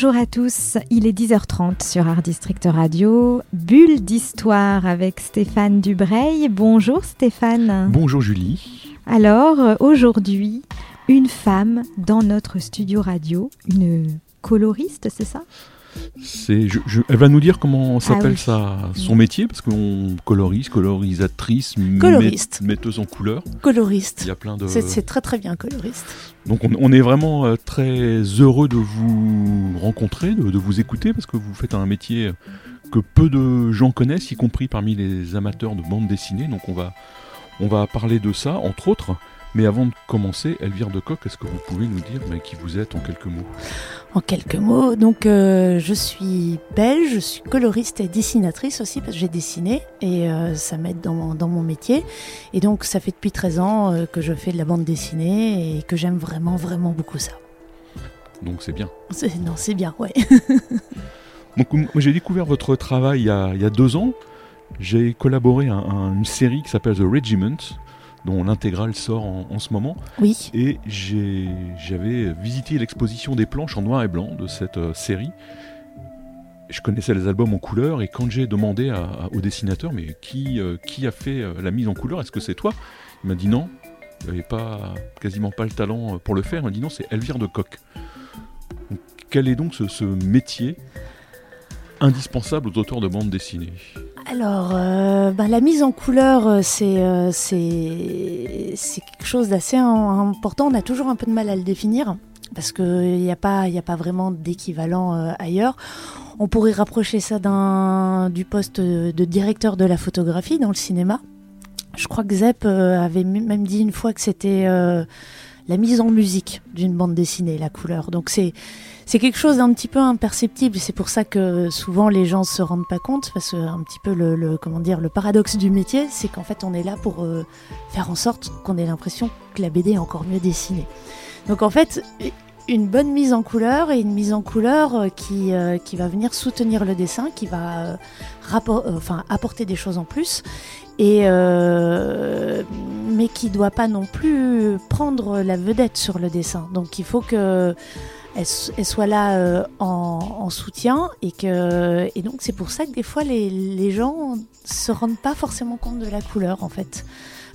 Bonjour à tous, il est 10h30 sur Art District Radio. Bulle d'histoire avec Stéphane Dubreuil. Bonjour Stéphane. Bonjour Julie. Alors aujourd'hui, une femme dans notre studio radio, une coloriste, c'est ça? C'est, je, elle va nous dire comment s'appelle Ah oui. sa, son métier, parce qu'on colorise, colorisatrice, Coloriste. met- metteuse en couleur. Coloriste. Il y a plein de. C'est très très bien coloriste. Donc on, on est vraiment euh, très heureux de vous rencontrer, de, de vous écouter, parce que vous faites un métier que peu de gens connaissent, y compris parmi les amateurs de bande dessinée. Donc on va, on va parler de ça, entre autres. Mais avant de commencer, Elvire de Coq, est-ce que vous pouvez nous dire mais, qui vous êtes en quelques mots? En quelques mots, donc euh, je suis belge, je suis coloriste et dessinatrice aussi parce que j'ai dessiné et euh, ça m'aide dans, mon- dans mon métier. Et donc ça fait depuis 13 ans euh, que je fais de la bande dessinée et que j'aime vraiment vraiment beaucoup ça. Donc c'est bien. Non, c'est bien, ouais. Donc, j'ai découvert votre travail il y a, il y a deux ans. J'ai collaboré à, un- une série qui s'appelle The Regiment, dont l'intégrale sort en, en ce moment. Oui, Et j'avais visité l'exposition des planches en noir et blanc de cette euh, série. Je connaissais les albums en couleur et quand j'ai demandé à- à- au dessinateur, mais qui, euh, qui a fait euh, la mise en couleur Est-ce que c'est toi? Il m'a dit non. Il n'avait pas, quasiment pas le talent pour le faire. Il m'a dit non, c'est Elvire de Coq. Donc, quel est donc ce, ce métier indispensable aux auteurs de bande dessinée? Alors, euh, ben, la mise en couleur, euh, c'est euh, c'est quelque chose d'assez im- important. On a toujours un peu de mal à le définir parce qu'il n'y a, pas- vraiment d'équivalent ailleurs. On pourrait rapprocher ça du poste de directeur de la photographie dans le cinéma. Je crois que Zepp avait même dit une fois que c'était la mise en musique d'une bande dessinée, la couleur. Donc c'est c'est quelque chose d'un petit peu imperceptible. C'est pour ça que souvent les gens se rendent pas compte, parce que un petit peu le, comment dire le paradoxe du métier, c'est qu'en fait on est là pour euh, faire en sorte qu'on ait l'impression que la BD est encore mieux dessinée. Donc en fait une bonne mise en couleur et une mise en couleur euh, qui, euh, qui va venir soutenir le dessin, qui va enfin, apporter des choses en plus, euh, mais qui doit pas non plus prendre la vedette sur le dessin. Donc il faut que elle, elle soit là euh, en, en soutien et que et donc c'est pour ça que des fois les, les gens se rendent pas forcément compte de la couleur en fait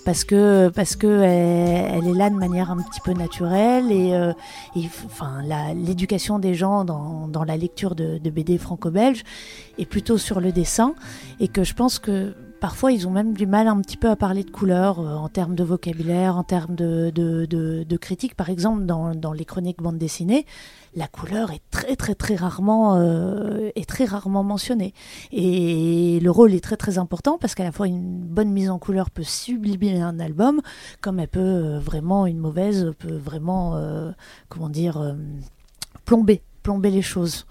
parce que parce que elle, est là de manière un petit peu naturelle et, euh, enfin l'éducation des gens dans, la lecture de BD franco-belge est plutôt sur le dessin et que je pense que parfois ils ont même du mal un petit peu à parler de couleur euh, en termes de vocabulaire, en termes de, de, de, critique. Par exemple, dans, dans les chroniques bande dessinée, la couleur est très très très rarement euh, est très rarement mentionnée et le rôle est très très important parce qu'à la fois une bonne mise en couleur peut sublimer un album comme elle peut euh, vraiment une mauvaise peut vraiment comment dire plomber plomber les choses.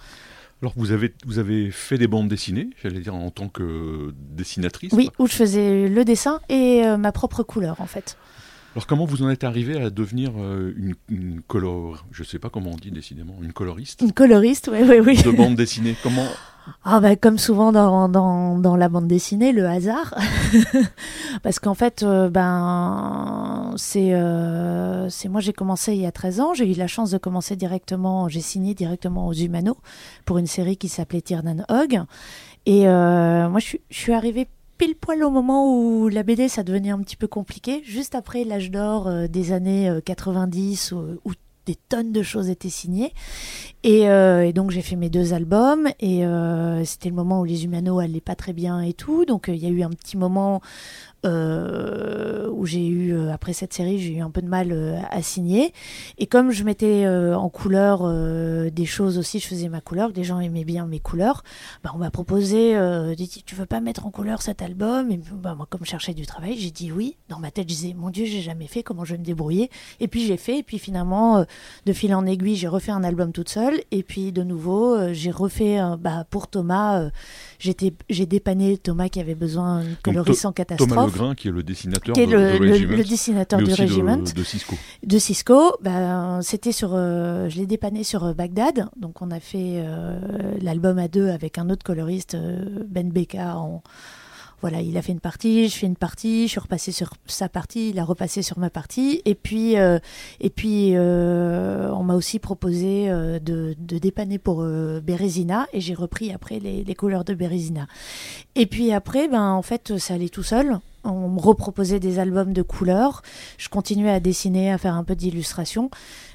Alors vous avez, vous avez fait des bandes dessinées, j'allais dire en tant que dessinatrice. Oui, où je faisais le dessin et euh, ma propre couleur en fait. Alors comment vous en êtes arrivé à devenir euh, une, une color, je sais pas comment on dit décidément, une coloriste? Une coloriste, oui, oui, oui. de bande dessinée Comment? Ah bah, comme souvent dans, dans, dans la bande dessinée, le hasard. Parce qu'en fait, euh, ben, c'est euh, c'est moi j'ai commencé il y a 13 ans. J'ai eu la chance de commencer directement, j'ai signé directement aux Humano pour une série qui s'appelait Tiernan Hog. Et moi je suis, je suis arrivée pile poil au moment où la BD ça devenait un petit peu compliqué, juste après l'âge d'or euh, des années euh, 90 où, où des tonnes de choses étaient signées. Et, euh, donc j'ai fait mes deux albums et euh, c'était le moment où les Humano allaient pas très bien et tout. Donc euh, il y a eu un petit moment euh, où j'ai eu, euh, après cette série, j'ai eu un peu de mal euh, à signer. Et comme je mettais euh, en couleur des choses aussi, je faisais ma couleur, les gens aimaient bien mes couleurs, bah, on m'a proposé, tu veux pas mettre en couleur cet album? Et bah, moi, comme je cherchais du travail, j'ai dit oui. Dans ma tête, je disais, mon Dieu, j'ai jamais fait, comment je vais me débrouiller? Et puis j'ai fait, et puis finalement, de fil en aiguille, j'ai refait un album toute seule. Et puis de nouveau, j'ai refait bah, pour Thomas. J'étais, j'ai dépanné Thomas qui avait besoin d'une coloriste en catastrophe. Thomas Legrain, qui est le dessinateur, qui est de, le, Regiment, le, dessinateur du Regiment. De, Cisco. De Cisco. Bah, c'était sur, je l'ai dépanné sur Bagdad. Donc on a fait l'album à deux avec un autre coloriste, Ben Beka, en voilà, il a fait une partie, je fais une partie, je suis repassée sur sa partie, il a repassé sur ma partie, et puis euh, et puis euh, on m'a aussi proposé euh, de, dépanner pour Bérésina, et j'ai repris après les, les, couleurs de Bérésina. Et puis après, ben en fait, ça allait tout seul on me reproposait des albums de couleurs. Je continuais à dessiner, à faire un peu d'illustration.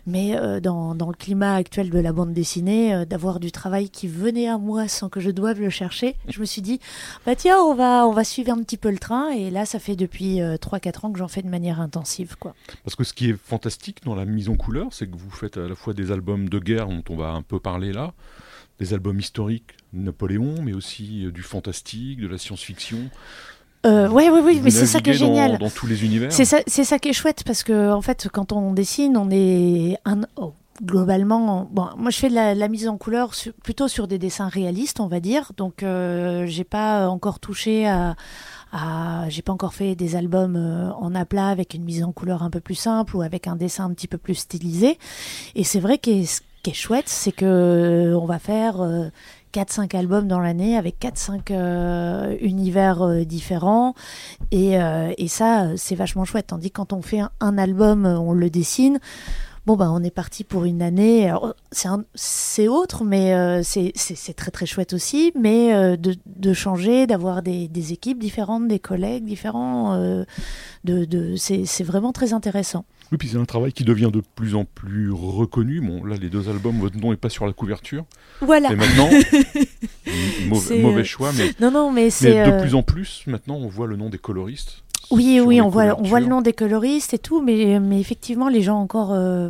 Mais euh, dans, le climat actuel de la bande dessinée, euh, d'avoir du travail qui venait à moi sans que je doive le chercher, je me suis dit, bah tiens, on va, on va suivre un petit peu le train. Et là, ça fait depuis 3-4 euh, ans que j'en fais de manière intensive. Quoi. Parce que ce qui est fantastique dans la mise en couleur, c'est que vous faites à la fois des albums de guerre dont on va un peu parler là, des albums historiques, Napoléon, mais aussi du fantastique, de la science-fiction. Euh, oui, oui, oui, mais c'est ça qui est génial. Dans, tous les univers. C'est ça, c'est ça qui est chouette parce que en fait, quand on dessine, on est un, oh, globalement. Bon, moi, je fais de la, mise en couleur plutôt sur des dessins réalistes, on va dire. Donc, euh, j'ai pas encore touché à. j'ai pas encore fait des albums euh, en aplat avec une mise en couleur un peu plus simple ou avec un dessin un petit peu plus stylisé. Et c'est vrai que ce qui est chouette, c'est que euh, on va faire 4-5 albums dans l'année avec 4-5 euh, univers euh, différents. Et, euh, et ça, c'est vachement chouette. Tandis que quand on fait un, album, on le dessine. Bon, bah, on est parti pour une année. C'est autre, mais c'est très très chouette aussi. Mais de, de, changer, d'avoir des, des, équipes différentes, des collègues différents, de, de c'est vraiment très intéressant. Oui, puis c'est un travail qui devient de plus en plus reconnu. Bon, là, les deux albums, votre nom n'est pas sur la couverture. Voilà. Et maintenant, mauvais, mauvais, choix, mais, non, non, mais, mais de plus en plus, maintenant, on voit le nom des coloristes. Oui, oui, on voit, on voit le nom des coloristes et tout, mais, mais effectivement, les gens ont encore euh,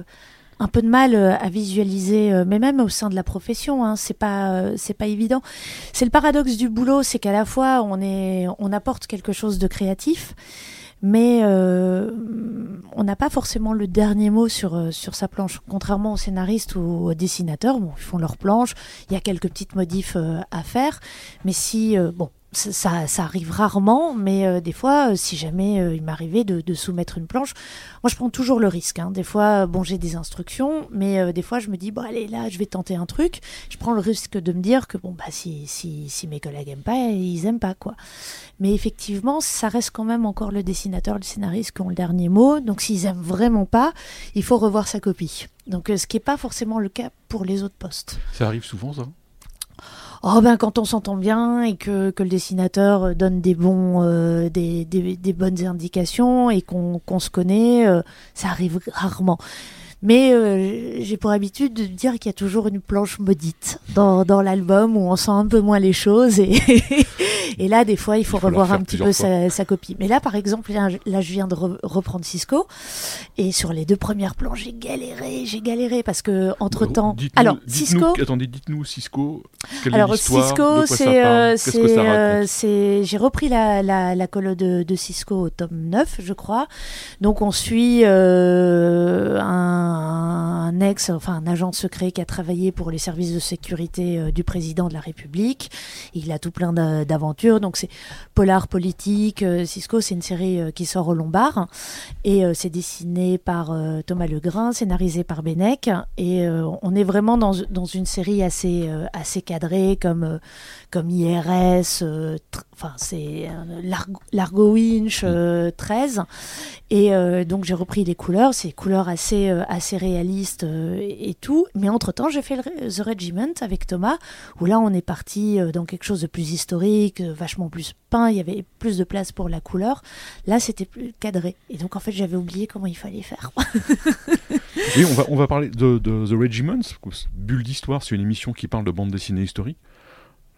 un peu de mal euh, à visualiser, euh, mais même au sein de la profession, hein, c'est pas, c'est pas évident. C'est le paradoxe du boulot, c'est qu'à la fois on est, on apporte quelque chose de créatif mais euh, on n'a pas forcément le dernier mot sur, euh, sur sa planche. Contrairement aux scénaristes ou aux dessinateurs, bon, ils font leur planche, il y a quelques petites modifs euh, à faire, mais si, bon, ça, ça, arrive rarement, mais euh, des fois, euh, si jamais euh, il m'arrivait de, soumettre une planche, moi je prends toujours le risque. Hein. Des fois, bon, j'ai des instructions, mais des fois je me dis, bon allez, là, je vais tenter un truc. Je prends le risque de me dire que bon, bah si, si, si mes collègues aiment pas, ils aiment pas quoi. Mais effectivement, ça reste quand même encore le dessinateur, le scénariste qui ont le dernier mot. Donc s'ils aiment vraiment pas, il faut revoir sa copie. Donc ce qui n'est pas forcément le cas pour les autres postes. Ça arrive souvent ça? Oh ben quand on s'entend bien et que, que, le dessinateur donne des bons euh, des, des, bonnes indications et qu'on se connaît, euh, ça arrive rarement. Mais euh, j'ai pour habitude de dire qu'il y a toujours une planche maudite dans, dans l'album où on sent un peu moins les choses. Et, et là, des fois, il faut, revoir un petit peu sa, sa, copie. Mais là, par exemple, là, je viens de reprendre Cisco. Et sur les deux premières planches, j'ai galéré, j'ai galéré parce que entre temps. Alors, Cisco. Attendez, dites-nous Cisco. Quelle alors, Cisco, c'est. Euh, c'est j'ai repris la, la, la colo de, de, Cisco au tome 9, je crois. Donc, on suit euh, un un, ex, enfin un agent secret qui a travaillé pour les services de sécurité euh, du président de la République. Il a tout plein d'aventures. Donc c'est polar politique. Euh, Cisco, c'est une série euh, qui sort au Lombard et c'est dessiné par Thomas Legrain, scénarisé par Benec. Et on est vraiment dans, une série assez assez cadrée comme comme IRS. Enfin c'est Largo Winch 13. Et donc j'ai repris les couleurs. C'est couleurs assez réaliste euh, et, tout. Mais entre-temps, j'ai fait The Regiment avec Thomas, où là, on est parti euh, dans quelque chose de plus historique, euh, vachement plus peint, il y avait plus de place pour la couleur. Là, c'était plus cadré. Et donc, en fait, j'avais oublié comment il fallait faire. oui, on va, on va parler de, The Regiment. Bulle d'histoire, c'est une émission qui parle de bande dessinée historique.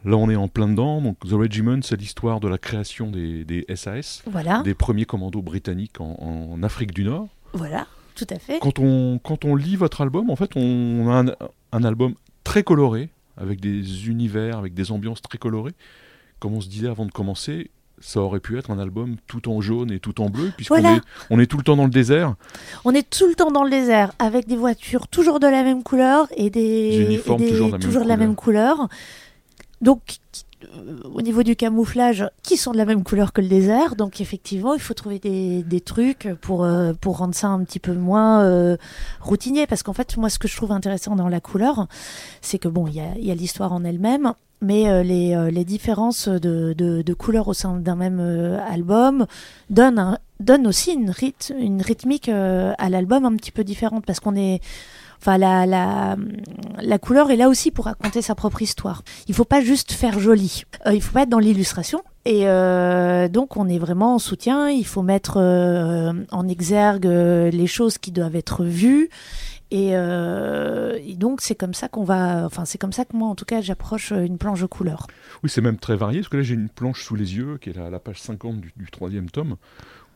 Là, on est en plein dedans. Donc, The Regiment, c'est l'histoire de la création des, SAS, voilà. des premiers commandos britanniques en, en Afrique du Nord. Voilà. Tout à fait. Quand on, quand on lit votre album, en fait, on a un, album très coloré, avec des univers, avec des ambiances très colorées. Comme on se disait avant de commencer, ça aurait pu être un album tout en jaune et tout en bleu, puisqu'on est, on est tout le temps dans le désert. On est tout le temps dans le désert, avec des voitures toujours de la même couleur et des, uniformes toujours, de la, même, couleur. Donc, au niveau du camouflage, qui sont de la même couleur que le désert. Donc, effectivement, il faut trouver des, des trucs pour, euh, pour rendre ça un petit peu moins euh, routinier. Parce qu'en fait, moi, ce que je trouve intéressant dans la couleur, c'est que, bon, il y a, y a l'histoire en elle-même, mais euh, les, euh, les, différences de, de, couleurs au sein d'un même euh, album donnent, un, aussi une, ryth une rythmique à l'album un petit peu différente parce qu'on est enfin la, la, la, couleur est là aussi pour raconter sa propre histoire. Il faut pas juste faire joli, euh, il faut pas être dans l'illustration. Et donc on est vraiment en soutien, il faut mettre en exergue les choses qui doivent être vues euh, et, donc c'est comme ça qu'on va, enfin c'est comme ça que moi en tout cas j'approche une planche de couleur. Oui, c'est même très varié parce que là j'ai une planche sous les yeux qui est à la page 50 du, du troisième tome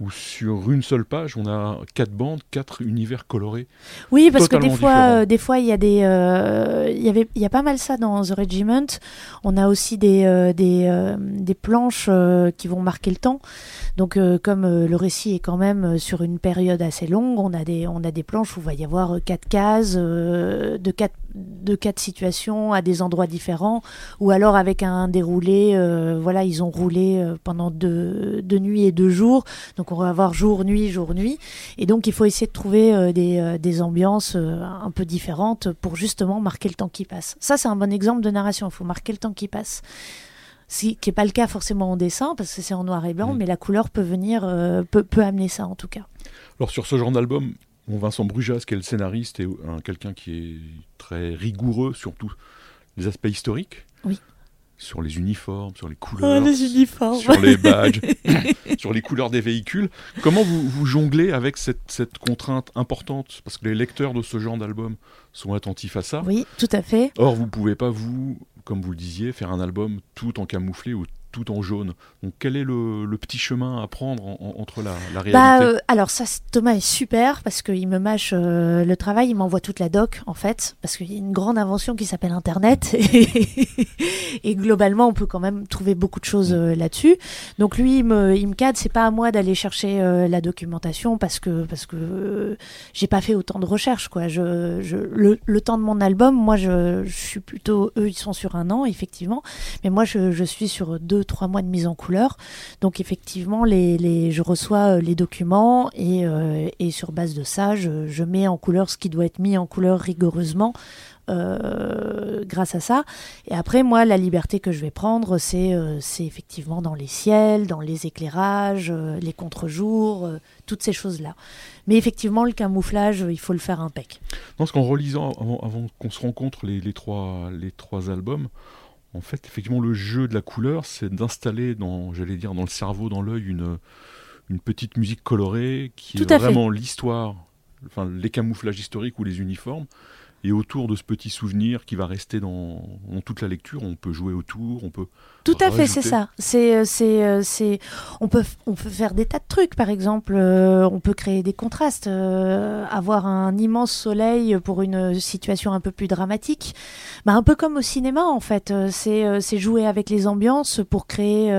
où sur une seule page, on a quatre bandes, quatre univers colorés. Oui, parce que des fois, euh, des fois, il y a des, euh, y avait, il y a pas mal ça dans The Regiment. On a aussi des, euh, des, des planches qui vont marquer le temps. Donc, comme le récit est quand même sur une période assez longue, on a des, on a des planches où il va y avoir quatre cases de quatre, de quatre situations à des endroits différents, ou alors avec un déroulé. voilà, ils ont roulé pendant deux, deux nuits et deux jours. Donc on va avoir jour, nuit, jour, nuit. Et donc il faut essayer de trouver euh, des, euh, des, ambiances euh, un peu différentes pour justement marquer le temps qui passe. Ça, c'est un bon exemple de narration. Il faut marquer le temps qui passe. Ce qui n'est pas le cas forcément en dessin, parce que c'est en noir et blanc, mm. mais la couleur peut venir, peut, peut, amener ça en tout cas. Alors sur ce genre d'album, Vincent Brujas, qui est le scénariste, et quelqu'un qui est très rigoureux sur tous les aspects historiques. Oui sur les uniformes, sur les couleurs, oh, les uniformes. sur les badges, sur les couleurs des véhicules. Comment vous, vous jonglez avec cette, cette, contrainte importante? Parce que les lecteurs de ce genre d'album sont attentifs à ça. Oui, tout à fait. Or, vous ne pouvez pas, vous, comme vous le disiez, faire un album tout en camouflé ou tout en jaune. Donc quel est le, petit chemin à prendre entre la, la réalité bah, euh, Alors ça, Thomas est super parce qu'il me mâche euh, le travail, il m'envoie toute la doc en fait, parce qu'il y a une grande invention qui s'appelle Internet et, globalement on peut quand même trouver beaucoup de choses euh, là-dessus. Donc lui, il me, il me cadre, c'est pas à moi d'aller chercher la documentation parce que parce que j'ai pas fait autant de recherches quoi. Je, je le, le, temps de mon album, moi je, je, suis plutôt, eux ils sont sur un an effectivement, mais moi je, je suis sur deux trois mois de mise en couleur. Donc effectivement, je reçois euh, les documents et, euh, et sur base de ça, je, mets en couleur ce qui doit être mis en couleur rigoureusement. Euh, grâce à ça. Et après, moi, la liberté que je vais prendre, c'est effectivement dans les ciels, dans les éclairages, les contre-jours, toutes ces choses-là. Mais effectivement, le camouflage, il faut le faire impec. Parce qu'en relisant, avant, qu'on se rencontre les trois albums, en fait, effectivement, le jeu de la couleur, c'est d'installer dans, j'allais dire, dans le cerveau, dans l'œil, une, une petite musique colorée qui est vraiment l'histoire, enfin, les camouflages historiques ou les uniformes, et autour de ce petit souvenir qui va rester dans, toute la lecture, on peut jouer autour, on peut. Tout à fait, c'est ça. C'est, euh, c'est, euh, c'est, on peut, on peut faire des tas de trucs. Par exemple, euh, on peut créer des contrastes, avoir un immense soleil pour une situation un peu plus dramatique. Bah, un peu comme au cinéma, en fait. C'est, c'est jouer avec les ambiances pour créer,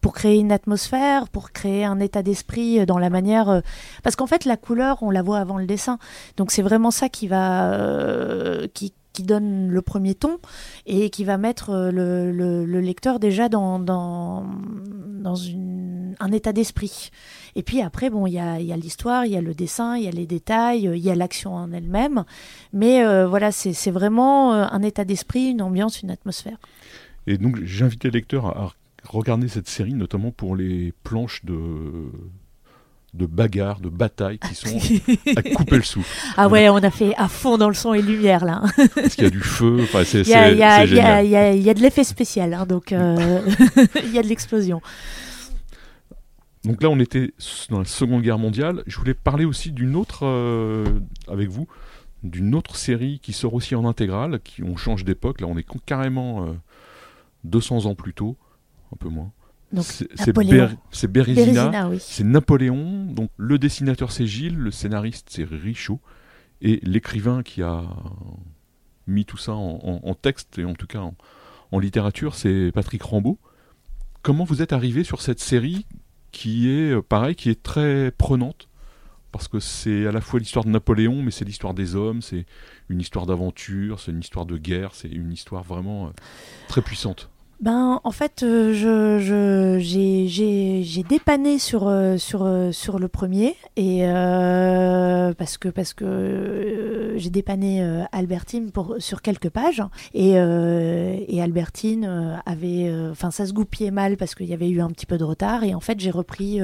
pour créer une atmosphère, pour créer un état d'esprit dans la manière. Parce qu'en fait, la couleur, on la voit avant le dessin. Donc c'est vraiment ça qui va, euh, qui, qui, donne le premier ton et qui va mettre euh, le, le, lecteur déjà dans, dans, dans un état d'esprit. Et puis après, bon, il y a, y a l'histoire, il y a le dessin, il y a les détails, il y a l'action en elle-même. Mais euh, voilà, c'est vraiment un état d'esprit, une ambiance, une atmosphère. Et donc j'invite les lecteurs à regarder cette série, notamment pour les planches de de bagarres, de batailles qui sont à couper le souffle. Ah ouais, on a fait à fond dans le son et lumière là. Parce qu'il y a du feu, enfin, c'est Il y, a de l'effet spécial, hein, donc euh, il y a de l'explosion. Donc là, on était dans la Seconde Guerre mondiale. Je voulais parler aussi d'une autre, euh, avec vous, d'une autre série qui sort aussi en intégrale, qui on change d'époque. Là, on est carrément 200 euh, ans plus tôt un peu moins. C'est Bérésina, c'est Napoléon. Donc le dessinateur c'est Gilles, le scénariste c'est Richaud, et l'écrivain qui a mis tout ça en, texte et en tout cas en, littérature c'est Patrick Rambaud, comment vous êtes arrivé sur cette série qui est, euh, pareil, qui est très prenante? Parce que c'est à la fois l'histoire de Napoléon, mais c'est l'histoire des hommes, c'est une histoire d'aventure, c'est une histoire de guerre, c'est une histoire vraiment euh, très puissante. Ben, en fait, euh, je, j'ai, j'ai, j'ai dépanné sur, euh, sur, euh, sur le premier, et parce que, parce que j'ai dépanné Albertine pour, sur quelques pages, et, et Albertine avait. Enfin, ça se goupillait mal parce qu'il y avait eu un petit peu de retard, et en fait, j'ai repris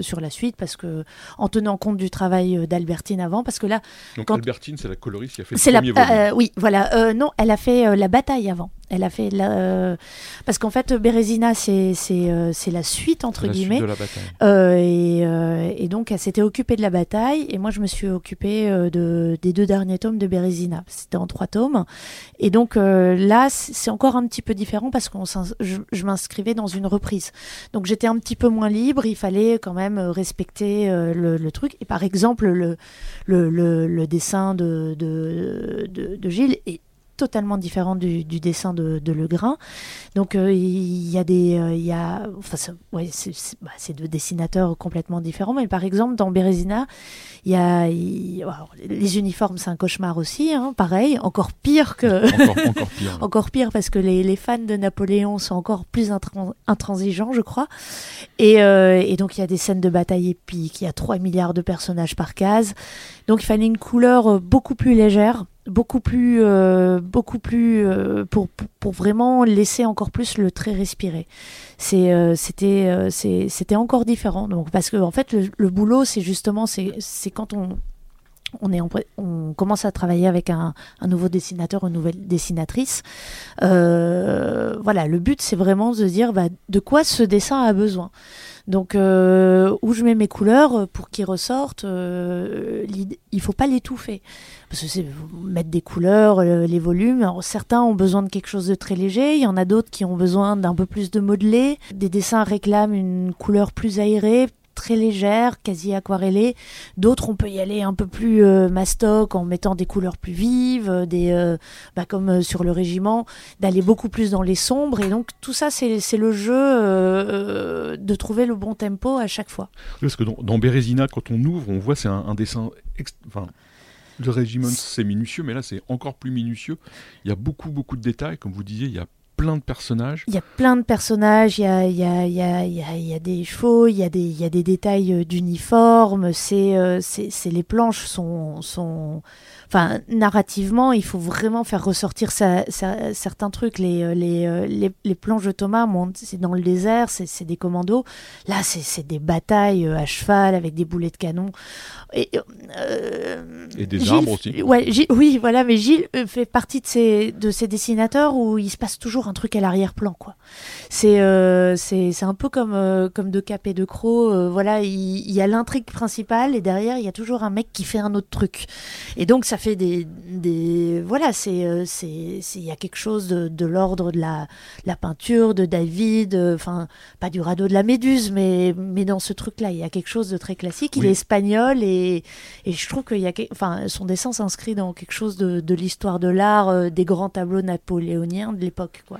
sur la suite parce que, en tenant compte du travail d'Albertine avant, parce que là. Donc, Albertine, c'est la coloriste qui a fait le premier la, Oui, voilà. non, elle a fait la bataille avant. Elle a fait la, euh, parce qu'en fait Bérésina c'est c'est euh, c'est la suite entre guillemets suite de la bataille. Euh, et, et, donc elle s'était occupée de la bataille et moi je me suis occupée de des deux derniers tomes de Bérésina. C'était en trois tomes. Et donc là c'est encore un petit peu différent parce que je, je m'inscrivais dans une reprise. Donc j'étais un petit peu moins libre il fallait quand même respecter le, le, truc. Et par exemple le le, le, le dessin de, de, de, de Gilles est totalement différent du, dessin de, de Legrain. Donc euh, il y a des, euh, il y a, enfin, ouais, bah, c'est deux dessinateurs complètement différents. Mais par exemple dans Bérésina, il y a, les uniformes, c'est un cauchemar aussi, hein, pareil, encore pire que, encore, pire, encore pire parce que les, les, fans de Napoléon sont encore plus intransigeants, je crois. Et, euh, et donc il y a des scènes de bataille épiques, il y a 3 milliards de personnages par case. Donc il fallait une couleur beaucoup plus légère beaucoup plus, euh, euh, pour, vraiment laisser encore plus le trait respirer. Euh, c'était, encore différent. Donc, parce que en fait, le, boulot, c'est justement, c'est, quand on, commence à travailler avec un, nouveau dessinateur, une nouvelle dessinatrice. voilà, le but, c'est vraiment de dire bah, de quoi ce dessin a besoin. Donc, euh, où je mets mes couleurs pour qu'ils ressortent, euh, il faut pas l'étouffer. Parce que c'est mettre des couleurs, euh, les volumes. certains ont besoin de quelque chose de très léger, il y en a d'autres qui ont besoin d'un peu plus de modelé. Des dessins réclament une couleur plus aérée, très légère, quasi aquarellée. D'autres, on peut y aller un peu plus euh, mastoc en mettant des couleurs plus vives, euh, des, euh, bah, comme sur le régiment, d'aller beaucoup plus dans les sombres. Et donc tout ça, c'est le jeu de trouver le bon tempo à chaque fois. Parce que dans, dans Bérésina, quand on ouvre, on voit c'est un, dessin... Enfin, le régiment, c'est minutieux, mais là, c'est encore plus minutieux. Il y a beaucoup, beaucoup de détails. Comme vous disiez, il y a plein de personnages. Il y a plein de personnages, il y a, il y a, il y a, il y a des chevaux, il y a des, il y a des détails d'uniforme, c'est, c'est, les planches sont, sont, enfin, narrativement, il faut vraiment faire ressortir certains trucs. Les, euh, les, euh, les, les, planches de Thomas, c'est dans le désert, c'est des commandos. Là, c'est des batailles euh, à cheval avec des boulets de canon. Et, et des arbres aussi. Ouais, oui, voilà, mais Gilles fait partie de ces, de ces dessinateurs où il se passe toujours un truc à l'arrière-plan, quoi. C'est c'est un peu comme, comme De Cap et De Croc. voilà, il, y a l'intrigue principale et derrière, il y a toujours un mec qui fait un autre truc. Et donc, ça fait des, des voilà, c'est euh, c'est il y a quelque chose de, de l'ordre de la, la peinture de David, euh, enfin pas du radeau de la Méduse, mais mais dans ce truc-là, il y a quelque chose de très classique. Il est espagnol et, et je trouve qu'il y a enfin son dessin s'inscrit dans quelque chose de, de l'histoire de l'art, euh, des grands tableaux napoléoniens de l'époque, quoi.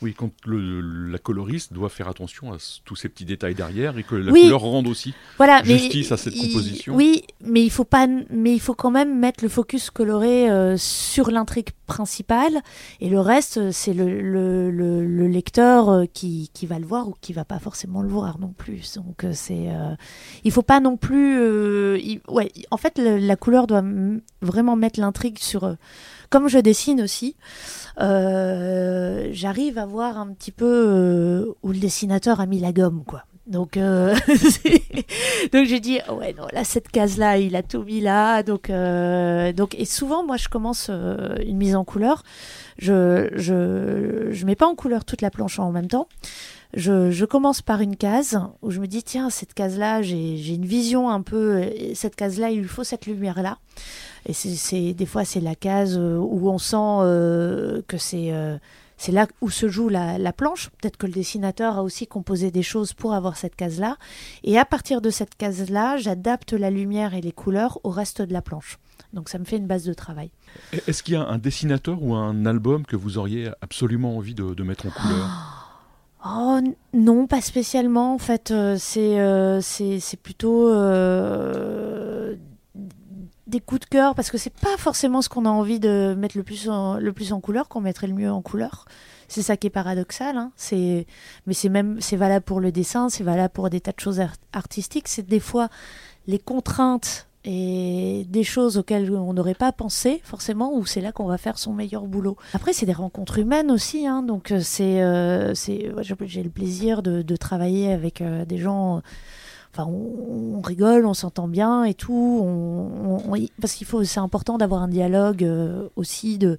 Oui, quand le, la coloriste doit faire attention à tous ces petits détails derrière et que la couleur rende aussi voilà, justice à cette composition. Oui, mais il faut pas, mais il faut quand même mettre le focus coloré euh, sur l'intrigue principale et le reste, c'est le, le, le, lecteur euh, qui, qui, va le voir ou qui va pas forcément le voir non plus. Donc euh, c'est, il faut pas non plus, ouais, en fait, la couleur doit vraiment mettre l'intrigue sur comme je dessine aussi, euh, j'arrive à voir un petit peu euh, où le dessinateur a mis la gomme, quoi. Donc, euh, donc j'ai dit ouais non là cette case là il a tout mis là. Donc donc et souvent moi je commence une mise en couleur. Je je je mets pas en couleur toute la planche en même temps. Je, commence par une case où je me dis tiens cette case là j'ai une vision un peu cette case là il lui faut cette lumière là et c'est des fois c'est la case euh, où on sent euh, que c'est euh, c'est là où se joue la, la planche. Peut-être que le dessinateur a aussi composé des choses pour avoir cette case-là. Et à partir de cette case-là, j'adapte la lumière et les couleurs au reste de la planche. Donc ça me fait une base de travail. Est-ce qu'il y a un dessinateur ou un album que vous auriez absolument envie de, de mettre en couleur? Oh non, pas spécialement. En fait, euh, c'est euh, c'est plutôt euh, des coups de cœur parce que c'est pas forcément ce qu'on a envie de mettre le plus en, le plus en couleur qu'on mettrait le mieux en couleur. C'est ça qui est paradoxal. Hein. C'est mais c'est même c'est valable pour le dessin, c'est valable pour des tas de choses art- artistiques. C'est des fois les contraintes et des choses auxquelles on n'aurait pas pensé forcément, où c'est là qu'on va faire son meilleur boulot. Après, c'est des rencontres humaines aussi, hein, donc euh, c'est, euh, c'est, j'ai le plaisir de, de travailler avec euh, des gens. Enfin, on, rigole, on s'entend bien et tout. On, parce qu'il faut, c'est important d'avoir un dialogue euh, aussi. De,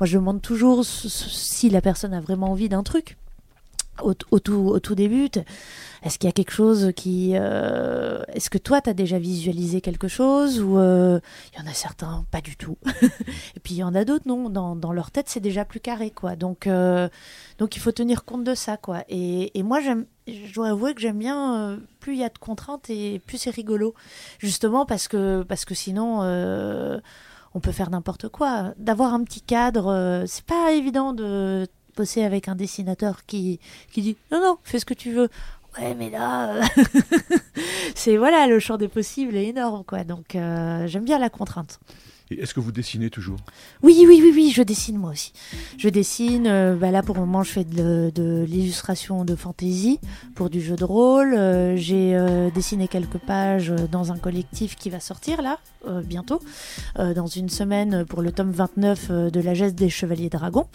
moi, je demande toujours si la personne a vraiment envie d'un truc. Au, tout, au tout début, est-ce qu'il y a quelque chose qui... euh, Est-ce que toi, tu as déjà visualisé quelque chose Ou euh, il y en a certains, pas du tout. Et puis il y en a d'autres, non. Dans, dans leur tête, c'est déjà plus carré, quoi. Donc, donc il faut tenir compte de ça, quoi. Et, et moi, j'aime, je dois avouer que j'aime bien, euh, plus il y a de contraintes et plus c'est rigolo. Justement parce que, sinon... euh, on peut faire n'importe quoi. D'avoir un petit cadre, euh, c'est pas évident de bosser avec un dessinateur qui, dit non, non, fais ce que tu veux. Ouais, mais là, c'est voilà, le champ des possibles est énorme, quoi. Donc, j'aime bien la contrainte. Et est-ce que vous dessinez toujours? Oui, oui, oui, oui, je dessine moi aussi. Je dessine, euh, bah là pour le moment je fais de, de l'illustration de fantasy pour du jeu de rôle. Euh, J'ai euh, dessiné quelques pages dans un collectif qui va sortir là, bientôt, dans une semaine pour le tome 29 euh, de la geste des Chevaliers Dragons.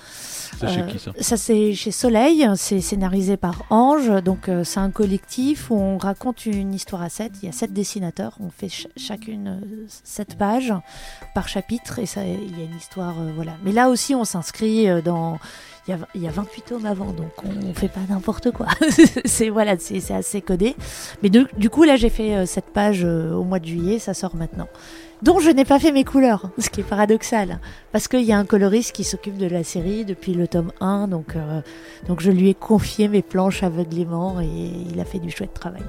Ça chez qui ça? Ça c'est chez Soleil, c'est scénarisé par Ange, donc c'est un collectif où on raconte une histoire à sept. Il y a sept dessinateurs, on fait ch- chacune sept pages par chapitre et ça, il y a une histoire, euh, voilà. Mais là aussi on s'inscrit euh, dans, il y, y a 28 tomes avant, donc on fait pas n'importe quoi. c'est voilà, c'est assez codé. Mais du coup là j'ai fait euh, cette page au mois de juillet, ça sort maintenant. Dont je n'ai pas fait mes couleurs, ce qui est paradoxal. Parce qu'il y a un coloriste qui s'occupe de la série depuis le tome 1, donc, donc je lui ai confié mes planches aveuglément et il a fait du chouette travail.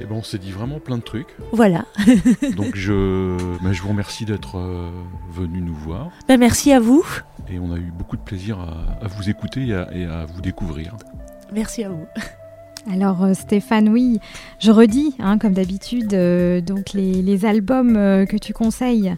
Eh ben, on s'est dit vraiment plein de trucs. Voilà. Donc je, ben, je vous remercie d'être euh, venu nous voir. Ben, merci à vous. Et on a eu beaucoup de plaisir à, à vous écouter et à, et à vous découvrir. Merci à vous. Alors euh, Stéphane, oui, je redis, hein, comme d'habitude, euh, donc les, les albums euh, que tu conseilles.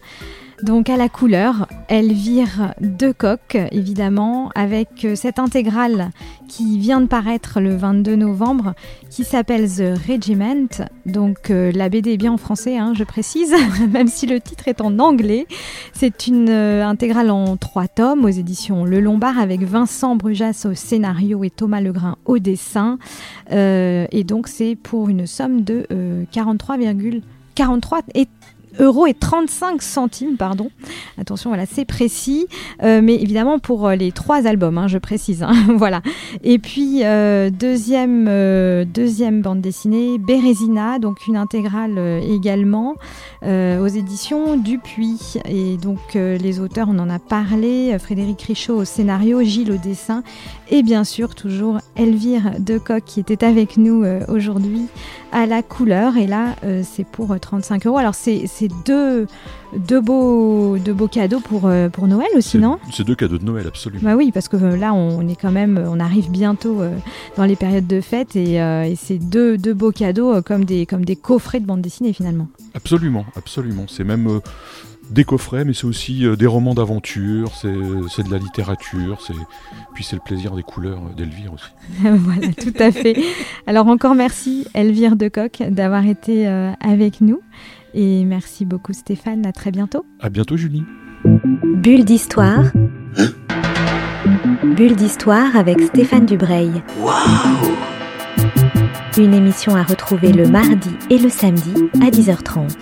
Donc à la couleur, Elvire de Coq, évidemment, avec euh, cette intégrale qui vient de paraître le 22 novembre, qui s'appelle The Regiment. Donc euh, la BD est bien en français, hein, je précise, même si le titre est en anglais. C'est une euh, intégrale en trois tomes aux éditions Le Lombard avec Vincent Brujas au scénario et Thomas Legrain au dessin. Et donc c'est pour une somme de euh, 43,43 et euros et 35 centimes, pardon. Attention, voilà, c'est précis. Euh, mais évidemment pour euh, les trois albums, hein, je précise. hein, voilà. Et puis euh, deuxième, deuxième bande dessinée, Bérésina, donc une intégrale également aux éditions Dupuis. Et donc les auteurs, on en a parlé, Frédéric Richaud au scénario, Gilles au dessin, et bien sûr toujours Elvire Decoq qui était avec nous aujourd'hui à la couleur. Et là, c'est pour euh, 35 euros. Alors c'est c'est deux, deux, beaux, deux beaux cadeaux pour, euh, pour Noël aussi, non? c'est deux cadeaux de Noël, absolument. bah oui, parce que euh, là, on est quand même, on arrive bientôt euh, dans les périodes de fête et, et c'est deux, deux beaux cadeaux comme, des, comme des coffrets de bande dessinée finalement. Absolument, absolument. C'est même des coffrets, mais c'est aussi des romans d'aventure, c'est de la littérature, c'est puis c'est le plaisir des couleurs d'Elvire aussi. voilà, tout à fait. Alors encore merci Elvire Decoq d'avoir été avec nous et merci beaucoup Stéphane, à très bientôt. À bientôt Julie. Bulle d'histoire. Hein Bulle d'histoire avec Stéphane Dubreuil. Waouh Une émission à retrouver le mardi et le samedi à 10h30.